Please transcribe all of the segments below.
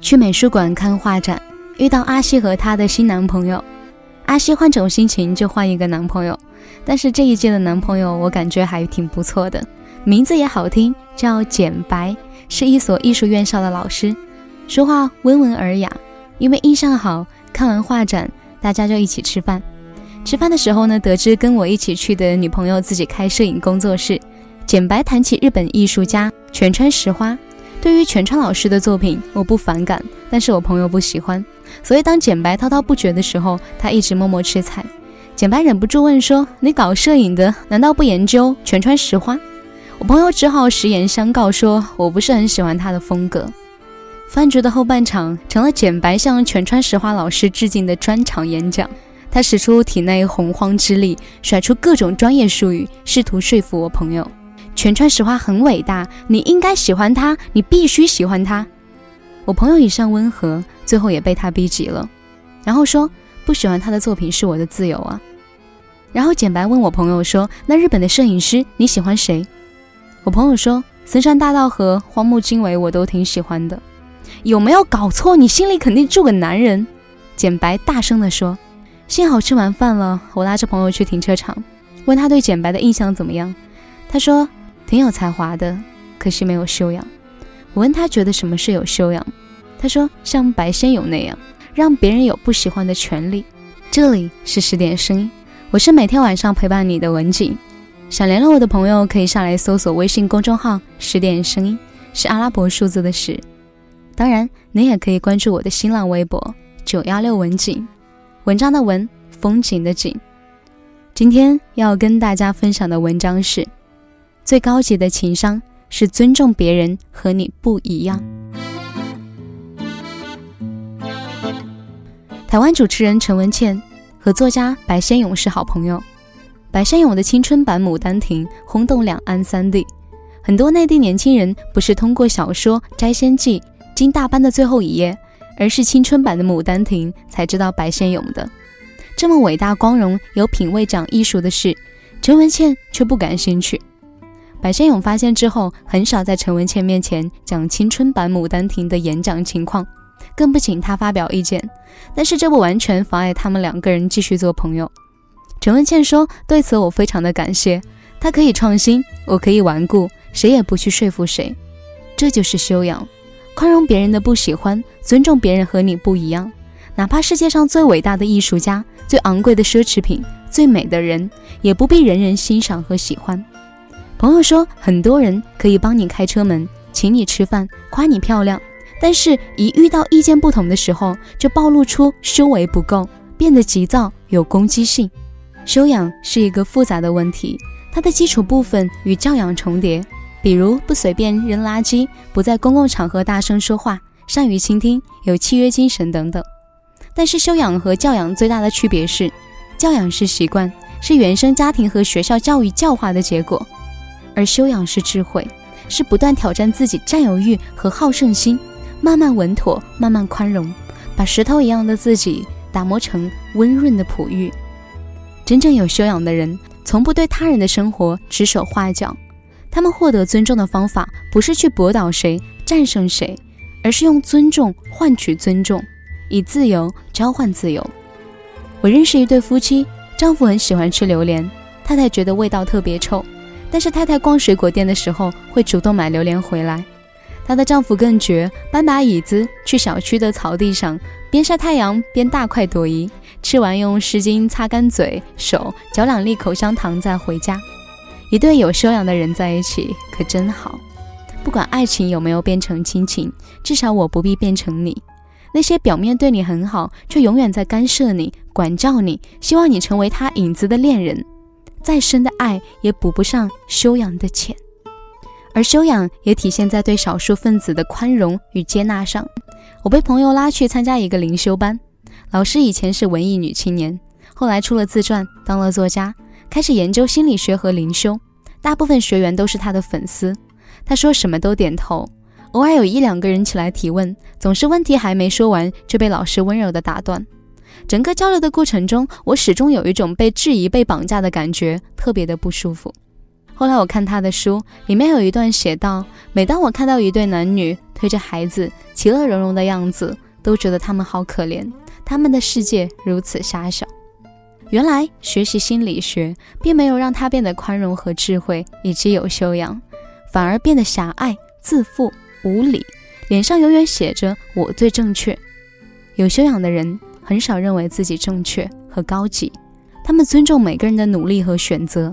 去美术馆看画展，遇到阿西和她的新男朋友。阿西换种心情就换一个男朋友，但是这一届的男朋友我感觉还挺不错的，名字也好听，叫简白，是一所艺术院校的老师，说话温文尔雅。因为印象好，看完画展，大家就一起吃饭。吃饭的时候呢，得知跟我一起去的女朋友自己开摄影工作室。简白谈起日本艺术家全川石花，对于全川老师的作品，我不反感，但是我朋友不喜欢。所以当简白滔滔不绝的时候，他一直默默吃菜。简白忍不住问说：“你搞摄影的，难道不研究全川石花？”我朋友只好实言相告说：“我不是很喜欢他的风格。”饭局的后半场成了简白向全川石花老师致敬的专场演讲。他使出体内洪荒之力，甩出各种专业术语，试图说服我朋友：全川石花很伟大，你应该喜欢他，你必须喜欢他。我朋友一向温和，最后也被他逼急了，然后说：“不喜欢他的作品是我的自由啊。”然后简白问我朋友说：“那日本的摄影师你喜欢谁？”我朋友说：“森山大道和荒木经惟我都挺喜欢的。”有没有搞错？你心里肯定住个男人。简白大声地说。幸好吃完饭了，我拉着朋友去停车场，问他对简白的印象怎么样。他说挺有才华的，可惜没有修养。我问他觉得什么是有修养，他说像白先勇那样，让别人有不喜欢的权利。这里是十点声音，我是每天晚上陪伴你的文景。想联络我的朋友可以上来搜索微信公众号“十点声音”，是阿拉伯数字的十。当然，您也可以关注我的新浪微博“九幺六文景”，文章的文，风景的景。今天要跟大家分享的文章是：最高级的情商是尊重别人和你不一样。台湾主持人陈文茜和作家白先勇是好朋友，白先勇的青春版《牡丹亭》轰动两岸三地，很多内地年轻人不是通过小说《摘仙记》。金大班的最后一页，而是青春版的《牡丹亭》，才知道白先勇的这么伟大、光荣、有品味、讲艺术的事，陈文茜却不感兴趣。白先勇发现之后，很少在陈文茜面前讲青春版《牡丹亭》的演讲情况，更不请他发表意见。但是这不完全妨碍他们两个人继续做朋友。陈文茜说：“对此我非常的感谢，他可以创新，我可以顽固，谁也不去说服谁，这就是修养。”宽容别人的不喜欢，尊重别人和你不一样，哪怕世界上最伟大的艺术家、最昂贵的奢侈品、最美的人，也不必人人欣赏和喜欢。朋友说，很多人可以帮你开车门，请你吃饭，夸你漂亮，但是一遇到意见不同的时候，就暴露出修为不够，变得急躁有攻击性。修养是一个复杂的问题，它的基础部分与教养重叠。比如不随便扔垃圾，不在公共场合大声说话，善于倾听，有契约精神等等。但是修养和教养最大的区别是，教养是习惯，是原生家庭和学校教育教化的结果；而修养是智慧，是不断挑战自己占有欲和好胜心，慢慢稳妥，慢慢宽容，把石头一样的自己打磨成温润的璞玉。真正有修养的人，从不对他人的生活指手画脚。他们获得尊重的方法，不是去驳倒谁、战胜谁，而是用尊重换取尊重，以自由交换自由。我认识一对夫妻，丈夫很喜欢吃榴莲，太太觉得味道特别臭，但是太太逛水果店的时候会主动买榴莲回来。她的丈夫更绝，搬把椅子去小区的草地上，边晒太阳边大快朵颐，吃完用湿巾擦干嘴、手，嚼两粒口香糖再回家。一对有修养的人在一起可真好，不管爱情有没有变成亲情，至少我不必变成你。那些表面对你很好，却永远在干涉你、管教你，希望你成为他影子的恋人，再深的爱也补不上修养的浅。而修养也体现在对少数分子的宽容与接纳上。我被朋友拉去参加一个灵修班，老师以前是文艺女青年，后来出了自传，当了作家。开始研究心理学和灵修，大部分学员都是他的粉丝。他说什么都点头，偶尔有一两个人起来提问，总是问题还没说完就被老师温柔的打断。整个交流的过程中，我始终有一种被质疑、被绑架的感觉，特别的不舒服。后来我看他的书，里面有一段写道：每当我看到一对男女推着孩子，其乐融融的样子，都觉得他们好可怜，他们的世界如此狭小。原来学习心理学，并没有让他变得宽容和智慧以及有修养，反而变得狭隘、自负、无理，脸上永远写着“我最正确”。有修养的人很少认为自己正确和高级，他们尊重每个人的努力和选择。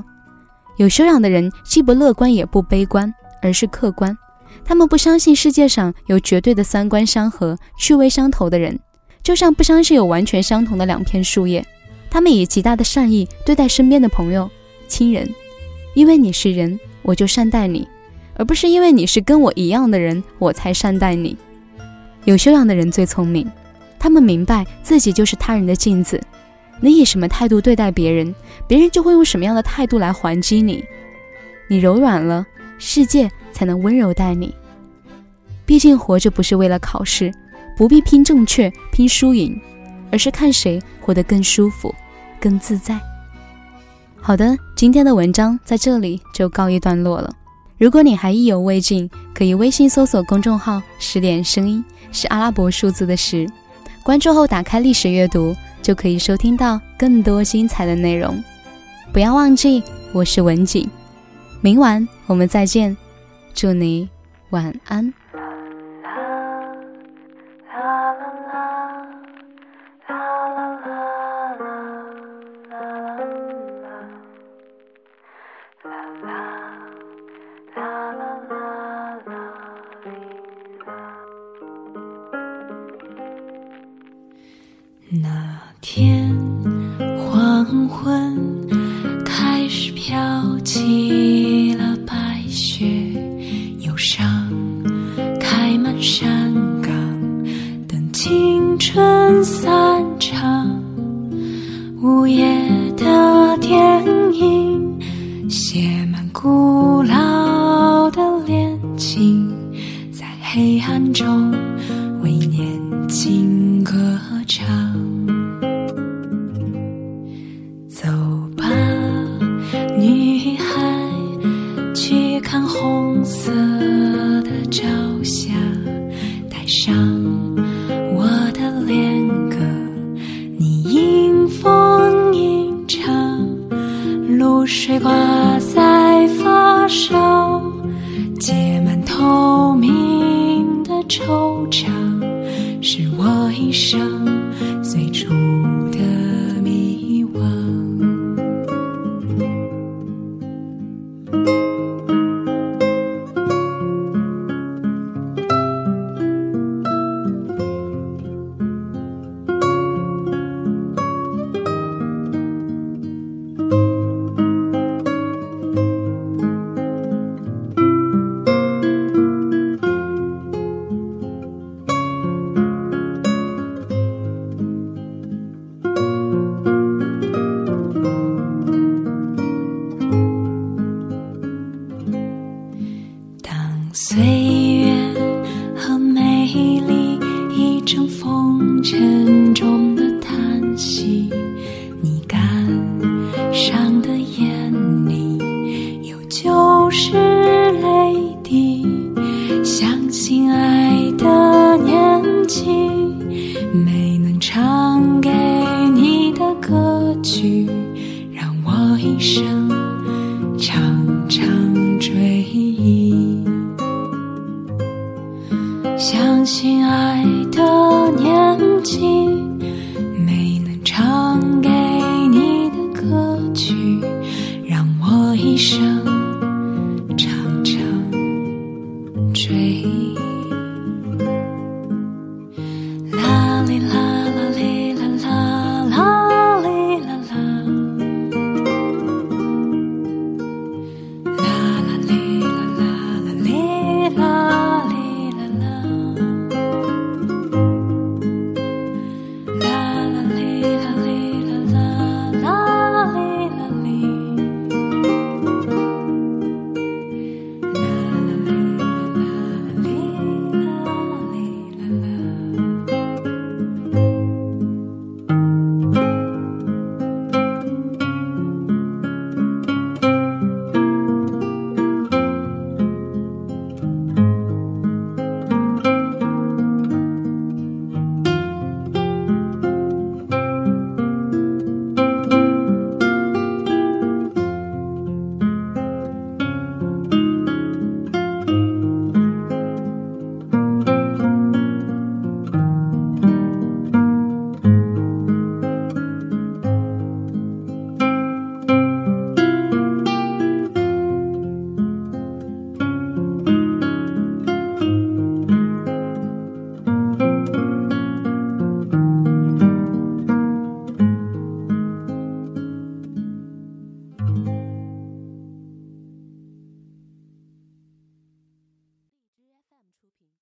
有修养的人既不乐观也不悲观，而是客观。他们不相信世界上有绝对的三观相合、趣味相投的人，就像不相信有完全相同的两片树叶。他们以极大的善意对待身边的朋友、亲人，因为你是人，我就善待你，而不是因为你是跟我一样的人，我才善待你。有修养的人最聪明，他们明白自己就是他人的镜子。你以什么态度对待别人，别人就会用什么样的态度来还击你。你柔软了，世界才能温柔待你。毕竟活着不是为了考试，不必拼正确、拼输赢，而是看谁活得更舒服、更自在。好的，今天的文章在这里就告一段落了。如果你还意犹未尽，可以微信搜索公众号“十点声音”，是阿拉伯数字的十。关注后打开历史阅读。就可以收听到更多精彩的内容。不要忘记，我是文景。明晚我们再见，祝你晚安。青春散场。午夜的电影，写满古老的恋情，在黑暗中为年轻歌唱。走吧，女孩，去看红色的朝霞挂在发梢结满透明的惆怅是我一生